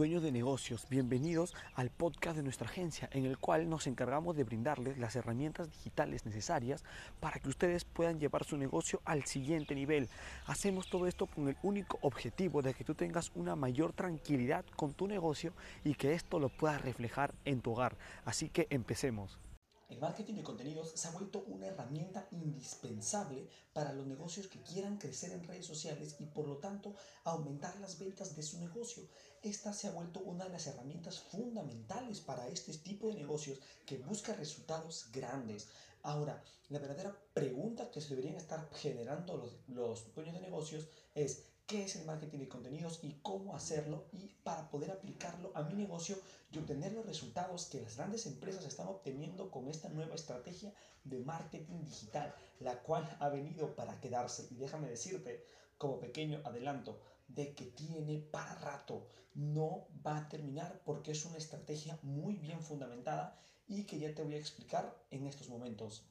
Dueños de negocios, bienvenidos al podcast de nuestra agencia en el cual nos encargamos de brindarles las herramientas digitales necesarias para que ustedes puedan llevar su negocio al siguiente nivel. Hacemos todo esto con el único objetivo de que tú tengas una mayor tranquilidad con tu negocio y que esto lo puedas reflejar en tu hogar. Así que empecemos. El marketing de contenidos se ha vuelto una herramienta indispensable para los negocios que quieran crecer en redes sociales y por lo tanto aumentar las ventas de su negocio. Esta se ha vuelto una de las herramientas fundamentales para este tipo de negocios que busca resultados grandes. Ahora, la verdadera pregunta que se deberían estar generando los, los dueños de negocios es qué es el marketing de contenidos y cómo hacerlo y para poder aplicarlo a mi negocio y obtener los resultados que las grandes empresas están obteniendo con esta nueva estrategia de marketing digital, la cual ha venido para quedarse. Y déjame decirte, como pequeño adelanto, de que tiene para rato. No va a terminar porque es una estrategia muy bien fundamentada y que ya te voy a explicar en estos momentos.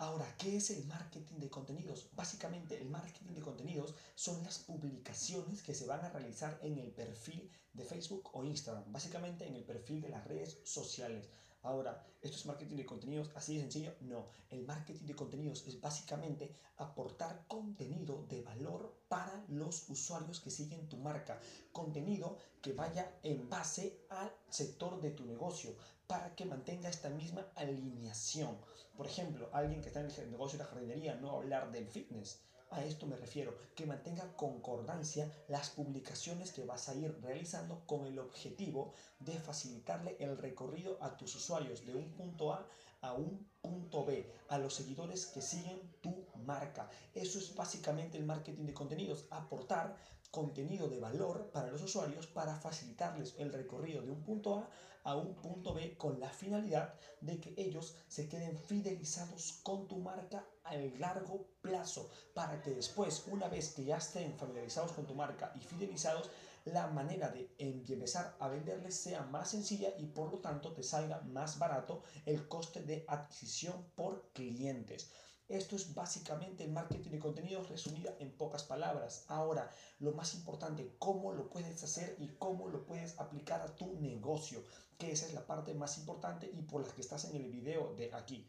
Ahora, ¿qué es el marketing de contenidos? Básicamente, el marketing de contenidos son las publicaciones que se van a realizar en el perfil de Facebook o Instagram, básicamente en el perfil de las redes sociales. Ahora, ¿esto es marketing de contenidos así de sencillo? No, el marketing de contenidos es básicamente aportar contenido de valor para los usuarios que siguen tu marca. Contenido que vaya en base al sector de tu negocio para que mantenga esta misma alineación. Por ejemplo, alguien que está en el negocio de la jardinería no va a hablar del fitness a esto me refiero, que mantenga concordancia las publicaciones que vas a ir realizando con el objetivo de facilitarle el recorrido a tus usuarios de un punto A a un punto B, a los seguidores que siguen tu marca. Eso es básicamente el marketing de contenidos, aportar contenido de valor para los usuarios para facilitarles el recorrido de un punto A a un punto B con la finalidad de que ellos se queden fidelizados con tu marca a largo plazo para que después, una vez que ya estén familiarizados con tu marca y fidelizados, la manera de empezar a venderles sea más sencilla y por lo tanto te salga más barato el coste de adquisición por clientes. Esto es básicamente el marketing de contenidos resumida en pocas palabras. Ahora, lo más importante, cómo lo puedes hacer y cómo lo puedes aplicar a tu negocio, que esa es la parte más importante y por la que estás en el video de aquí.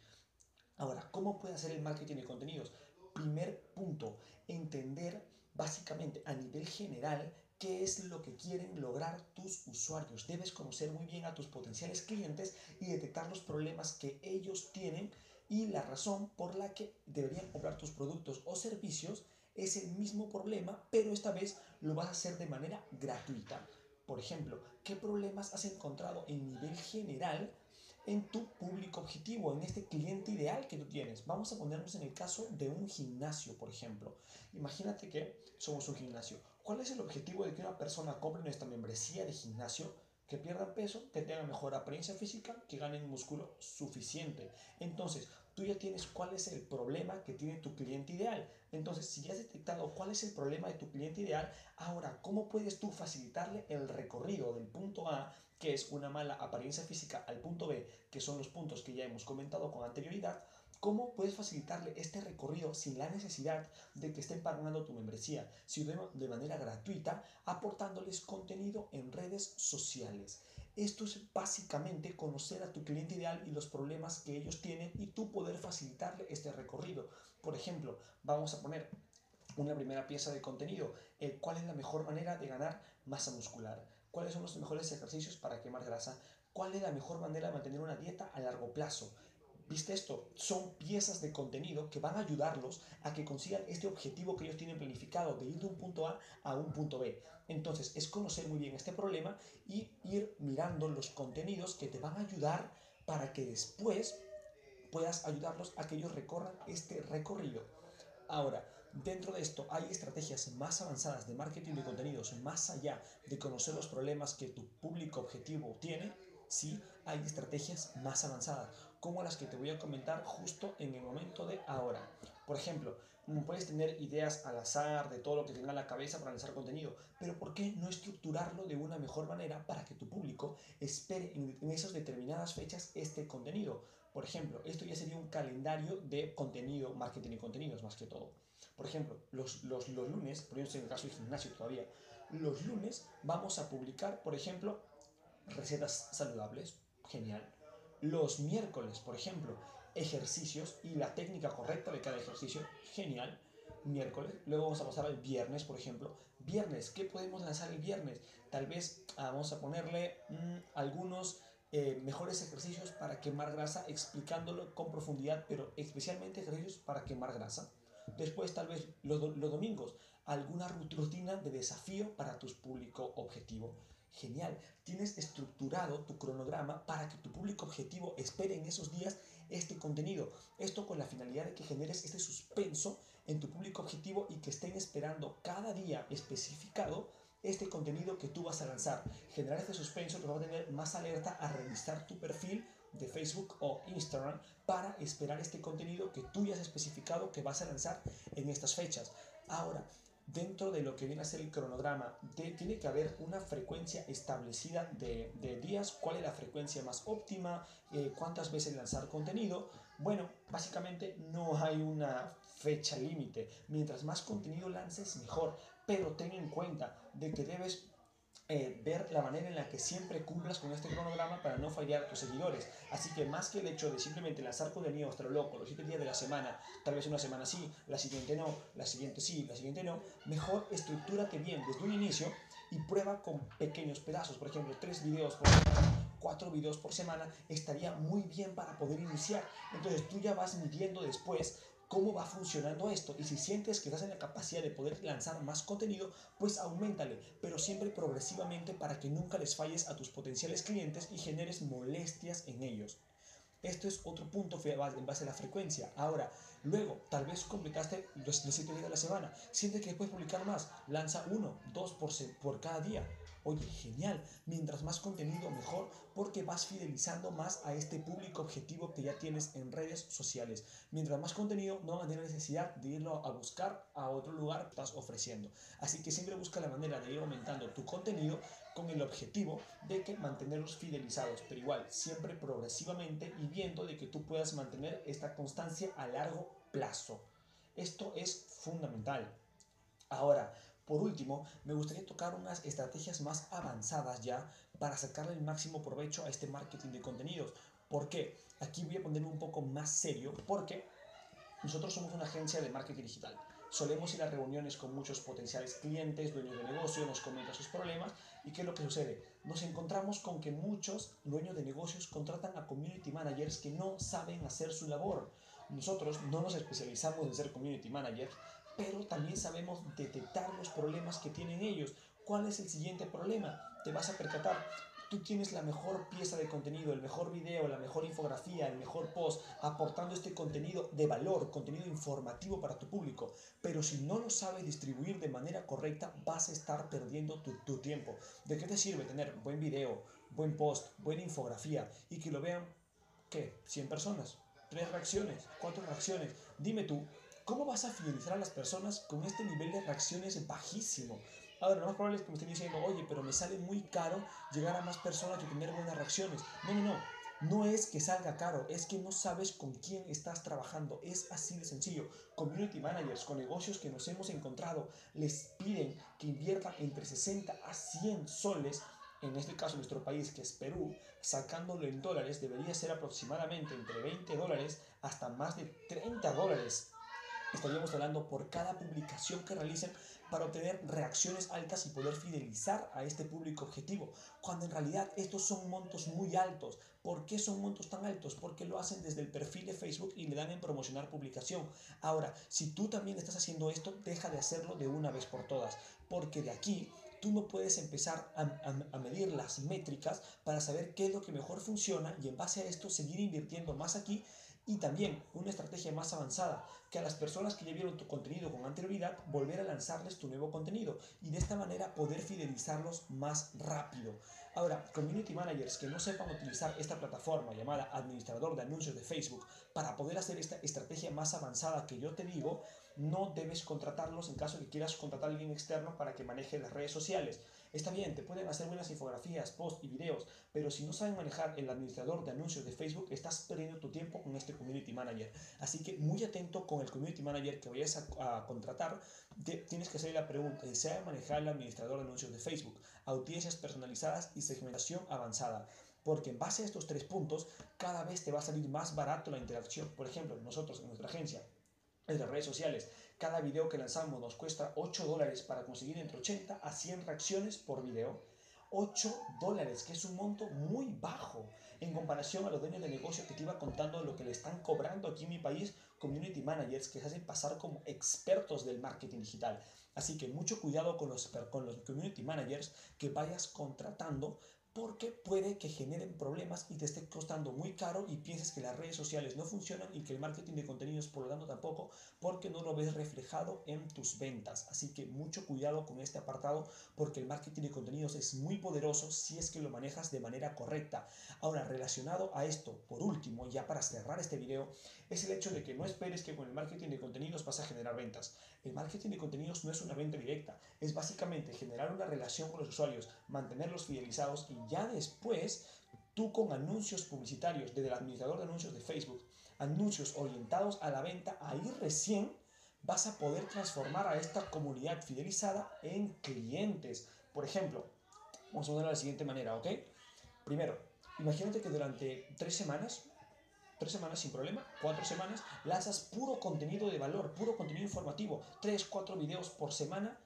Ahora, ¿cómo puedes hacer el marketing de contenidos? Primer punto, entender básicamente a nivel general qué es lo que quieren lograr tus usuarios. Debes conocer muy bien a tus potenciales clientes y detectar los problemas que ellos tienen y la razón por la que deberían comprar tus productos o servicios es el mismo problema, pero esta vez lo vas a hacer de manera gratuita. Por ejemplo, ¿qué problemas has encontrado en nivel general en tu público objetivo, en este cliente ideal que tú tienes? Vamos a ponernos en el caso de un gimnasio, por ejemplo. Imagínate que somos un gimnasio. ¿Cuál es el objetivo de que una persona compre nuestra membresía de gimnasio? que pierdan peso, que tengan mejor apariencia física, que ganen músculo suficiente. Entonces, tú ya tienes cuál es el problema que tiene tu cliente ideal. Entonces, si ya has detectado cuál es el problema de tu cliente ideal, ahora, ¿cómo puedes tú facilitarle el recorrido del punto A, que es una mala apariencia física, al punto B, que son los puntos que ya hemos comentado con anterioridad? ¿Cómo puedes facilitarle este recorrido sin la necesidad de que estén pagando tu membresía, sino de manera gratuita, aportándoles contenido en redes sociales? Esto es básicamente conocer a tu cliente ideal y los problemas que ellos tienen y tú poder facilitarle este recorrido. Por ejemplo, vamos a poner una primera pieza de contenido. Eh, ¿Cuál es la mejor manera de ganar masa muscular? ¿Cuáles son los mejores ejercicios para quemar grasa? ¿Cuál es la mejor manera de mantener una dieta a largo plazo? ¿Viste esto? Son piezas de contenido que van a ayudarlos a que consigan este objetivo que ellos tienen planificado de ir de un punto A a un punto B. Entonces, es conocer muy bien este problema y ir mirando los contenidos que te van a ayudar para que después puedas ayudarlos a que ellos recorran este recorrido. Ahora, dentro de esto hay estrategias más avanzadas de marketing de contenidos, más allá de conocer los problemas que tu público objetivo tiene sí hay estrategias más avanzadas, como las que te voy a comentar justo en el momento de ahora. Por ejemplo, puedes tener ideas al azar de todo lo que tenga en la cabeza para lanzar contenido, pero ¿por qué no estructurarlo de una mejor manera para que tu público espere en, esas determinadas fechas este contenido? Por ejemplo, esto ya sería un calendario de contenido, marketing y contenidos más que todo. Por ejemplo, los, los, los lunes, por ejemplo, en el caso del gimnasio todavía, los lunes vamos a publicar, por ejemplo, recetas saludables, genial. Los miércoles, por ejemplo, ejercicios y la técnica correcta de cada ejercicio, genial. Miércoles, luego vamos a pasar al viernes, por ejemplo. Viernes, ¿qué podemos lanzar el viernes? Tal vez ah, vamos a ponerle mm, algunos eh, mejores ejercicios para quemar grasa, explicándolo con profundidad, pero especialmente ejercicios para quemar grasa. Después, tal vez los, los domingos, alguna rutina de desafío para tu público objetivo. Genial, tienes estructurado tu cronograma para que tu público objetivo espere en esos días este contenido. Esto con la finalidad de que generes este suspenso en tu público objetivo y que estén esperando cada día especificado este contenido que tú vas a lanzar. Generar este suspenso te va a tener más alerta a revisar tu perfil de Facebook o Instagram para esperar este contenido que tú ya has especificado que vas a lanzar en estas fechas. Ahora, dentro de lo que viene a ser el cronograma, tiene que haber una frecuencia establecida de, días, cuál es la frecuencia más óptima, eh, cuántas veces lanzar contenido. Bueno, básicamente no hay una fecha límite. Mientras más contenido lances, mejor. Pero ten en cuenta de que debes eh, ver la manera en la que siempre cumplas con este cronograma para no fallar a tus seguidores. Así que más que el hecho de simplemente lanzar contenido hasta lo loco los 7 días de la semana, tal vez una semana sí, la siguiente no, la siguiente sí, la siguiente no, mejor estructúrate bien desde un inicio y prueba con pequeños pedazos. Por ejemplo, 3 videos por semana, 4 videos por semana estaría muy bien para poder iniciar. Entonces tú ya vas midiendo después cómo va funcionando esto. Y si sientes que estás en la capacidad de poder lanzar más contenido, pues aumentale, pero siempre progresivamente para que nunca les falles a tus potenciales clientes y generes molestias en ellos. Esto es otro punto en base a la frecuencia. Ahora, luego, tal vez completaste los 7 días de la semana. Sientes que puedes publicar más. Lanza uno, dos por, por cada día. Oye, genial. Mientras más contenido, mejor, porque vas fidelizando más a este público objetivo que ya tienes en redes sociales. Mientras más contenido, no van a tener necesidad de irlo a buscar a otro lugar que estás ofreciendo. Así que siempre busca la manera de ir aumentando tu contenido con el objetivo de que mantenerlos fidelizados, pero igual, siempre progresivamente y viendo de que tú puedas mantener esta constancia a largo plazo. Esto es fundamental. Ahora, por último, me gustaría tocar unas estrategias más avanzadas ya para sacarle el máximo provecho a este marketing de contenidos. ¿Por qué? Aquí voy a ponerme un poco más serio porque nosotros somos una agencia de marketing digital. Solemos ir a reuniones con muchos potenciales clientes, dueños de negocio, nos comentan sus problemas y ¿qué es lo que sucede? Nos encontramos con que muchos dueños de negocios contratan a community managers que no saben hacer su labor. Nosotros no nos especializamos en ser community managers, pero también sabemos detectar los problemas que tienen ellos. ¿Cuál es el siguiente problema? Te vas a percatar, tú tienes la mejor pieza de contenido, el mejor video, la mejor infografía, el mejor post, aportando este contenido de valor, contenido informativo para tu público. Pero si no lo sabes distribuir de manera correcta, vas a estar perdiendo tu, tiempo. ¿De qué te sirve tener buen video, buen post, buena infografía y que lo vean, ¿qué? 100 personas, 3 reacciones, 4 reacciones. Dime tú, ¿Cómo vas a fidelizar a las personas con este nivel de reacciones bajísimo? Ahora, lo más probable es que me estén diciendo, oye, pero me sale muy caro llegar a más personas y tener buenas reacciones. No, no, no. No es que salga caro, es que no sabes con quién estás trabajando. Es así de sencillo. Community managers con negocios que nos hemos encontrado les piden que inviertan entre 60 a 100 soles. En este caso, nuestro país, que es Perú, sacándolo en dólares, debería ser aproximadamente entre 20 dólares hasta más de 30 dólares estaríamos hablando por cada publicación que realicen para obtener reacciones altas y poder fidelizar a este público objetivo, cuando en realidad estos son montos muy altos. ¿Por qué son montos tan altos? Porque lo hacen desde el perfil de Facebook y le dan en promocionar publicación. Ahora, si tú también estás haciendo esto, deja de hacerlo de una vez por todas, porque de aquí tú no puedes empezar a, a, medir las métricas para saber qué es lo que mejor funciona y en base a esto seguir invirtiendo más aquí Y también una estrategia más avanzada, que a las personas que ya vieron tu contenido con anterioridad, volver a lanzarles tu nuevo contenido y de esta manera poder fidelizarlos más rápido. Ahora, community managers que no sepan utilizar esta plataforma llamada administrador de anuncios de Facebook para poder hacer esta estrategia más avanzada que yo te digo, no debes contratarlos en caso de que quieras contratar a alguien externo para que maneje las redes sociales. Está bien, te pueden hacer buenas infografías, posts y videos, pero si no saben manejar el administrador de anuncios de Facebook, estás perdiendo tu tiempo con este community manager. Así que muy atento con el community manager que vayas a, contratar. tienes que hacer la pregunta, ¿desea manejar el administrador de anuncios de Facebook? Audiencias personalizadas y segmentación avanzada porque en base a estos tres puntos cada vez te va a salir más barato la interacción. Por ejemplo, nosotros en nuestra agencia en las redes sociales. Cada video que lanzamos nos cuesta 8 dólares para conseguir entre 80 a 100 reacciones por video. 8 dólares, que es un monto muy bajo en comparación a los dueños de negocio que te iba contando lo que le están cobrando aquí en mi país, community managers que se hacen pasar como expertos del marketing digital. Así que mucho cuidado con los, con los community managers que vayas contratando porque puede que generen problemas y te esté costando muy caro y pienses que las redes sociales no funcionan y que el marketing de contenidos por lo tanto tampoco porque no lo ves reflejado en tus ventas. Así que mucho cuidado con este apartado porque el marketing de contenidos es muy poderoso si es que lo manejas de manera correcta. Ahora, relacionado a esto, por último, ya para cerrar este video, es el hecho de que no esperes que con el marketing de contenidos vas a generar ventas. El marketing de contenidos no es una venta directa, es básicamente generar una relación con los usuarios, mantenerlos fidelizados y ya después tú con anuncios publicitarios desde el administrador de anuncios de Facebook, anuncios orientados a la venta, ahí recién vas a poder transformar a esta comunidad fidelizada en clientes. Por ejemplo, vamos a verlo de la siguiente manera, ¿ok? Primero, imagínate que durante tres semanas, tres semanas sin problema, cuatro semanas, lanzas puro contenido de valor, puro contenido informativo, tres, cuatro videos por semana,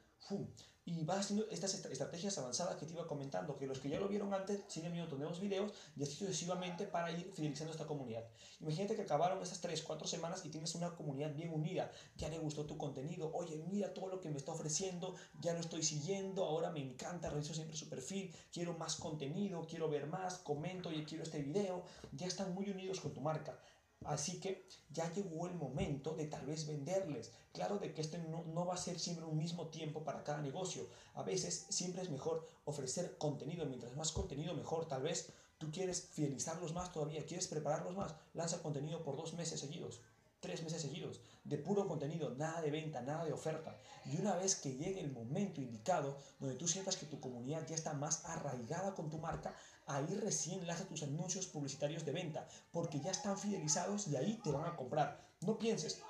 y vas haciendo estas estrategias avanzadas que te iba comentando, que los que ya lo vieron antes siguen viendo nuevos videos y así sucesivamente para ir fidelizando esta comunidad. Imagínate que acabaron esas 3, 4 semanas y tienes una comunidad bien unida, ya le gustó tu contenido, oye, mira todo lo que me está ofreciendo, ya lo estoy siguiendo, ahora me encanta, reviso siempre su perfil, quiero más contenido, quiero ver más, comento y quiero este video, ya están muy unidos con tu marca. Así que ya llegó el momento de tal vez venderles. Claro de que este no, no, va a ser siempre un mismo tiempo para cada negocio. A veces siempre es mejor ofrecer contenido. Mientras más contenido, mejor. Tal vez tú quieres fidelizarlos más todavía, quieres prepararlos más. Lanza contenido por dos meses seguidos, tres meses seguidos, de puro contenido, nada de venta, nada de oferta. Y una vez que llegue el momento indicado, donde tú sientas que tu comunidad ya está más arraigada con tu marca, ahí recién lanza tus anuncios publicitarios de venta, porque ya están fidelizados y ahí te van a comprar. No pienses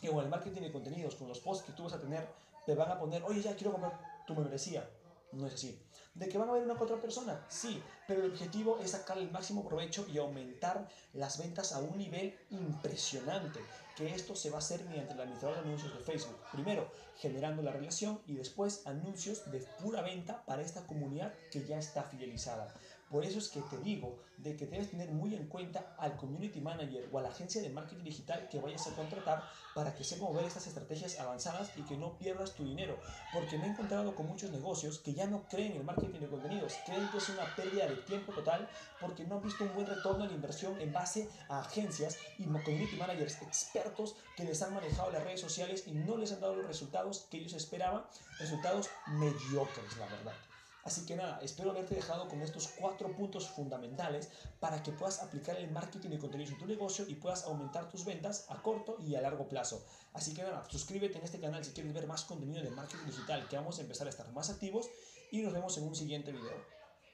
que con el marketing de contenidos, con los posts que tú vas a tener, te van a poner, oye, ya quiero comprar tu membresía. No es así. ¿De que van a ver una otra persona? Sí, pero el objetivo es sacar el máximo provecho y aumentar las ventas a un nivel impresionante. Que esto se va a hacer mediante el administrador de anuncios de Facebook. Primero, generando la relación y después anuncios de pura venta para esta comunidad que ya está fidelizada. Por eso es que te digo de que debes tener muy en cuenta al community manager o a la agencia de marketing digital que vayas a contratar para que sepa mover estas estrategias avanzadas y que no pierdas tu dinero. Porque me he encontrado con muchos negocios que ya no creen en el marketing de contenidos, creen que es una pérdida de tiempo total porque no han visto un buen retorno en inversión en base a agencias y community managers expertos que les han manejado las redes sociales y no les han dado los resultados que ellos esperaban, resultados mediocres, la verdad. Así que nada, espero haberte dejado con estos cuatro puntos fundamentales para que puedas aplicar el marketing de contenidos en tu negocio y puedas aumentar tus ventas a corto y a largo plazo. Así que nada, suscríbete en este canal si quieres ver más contenido de marketing digital, que vamos a empezar a estar más activos y nos vemos en un siguiente video.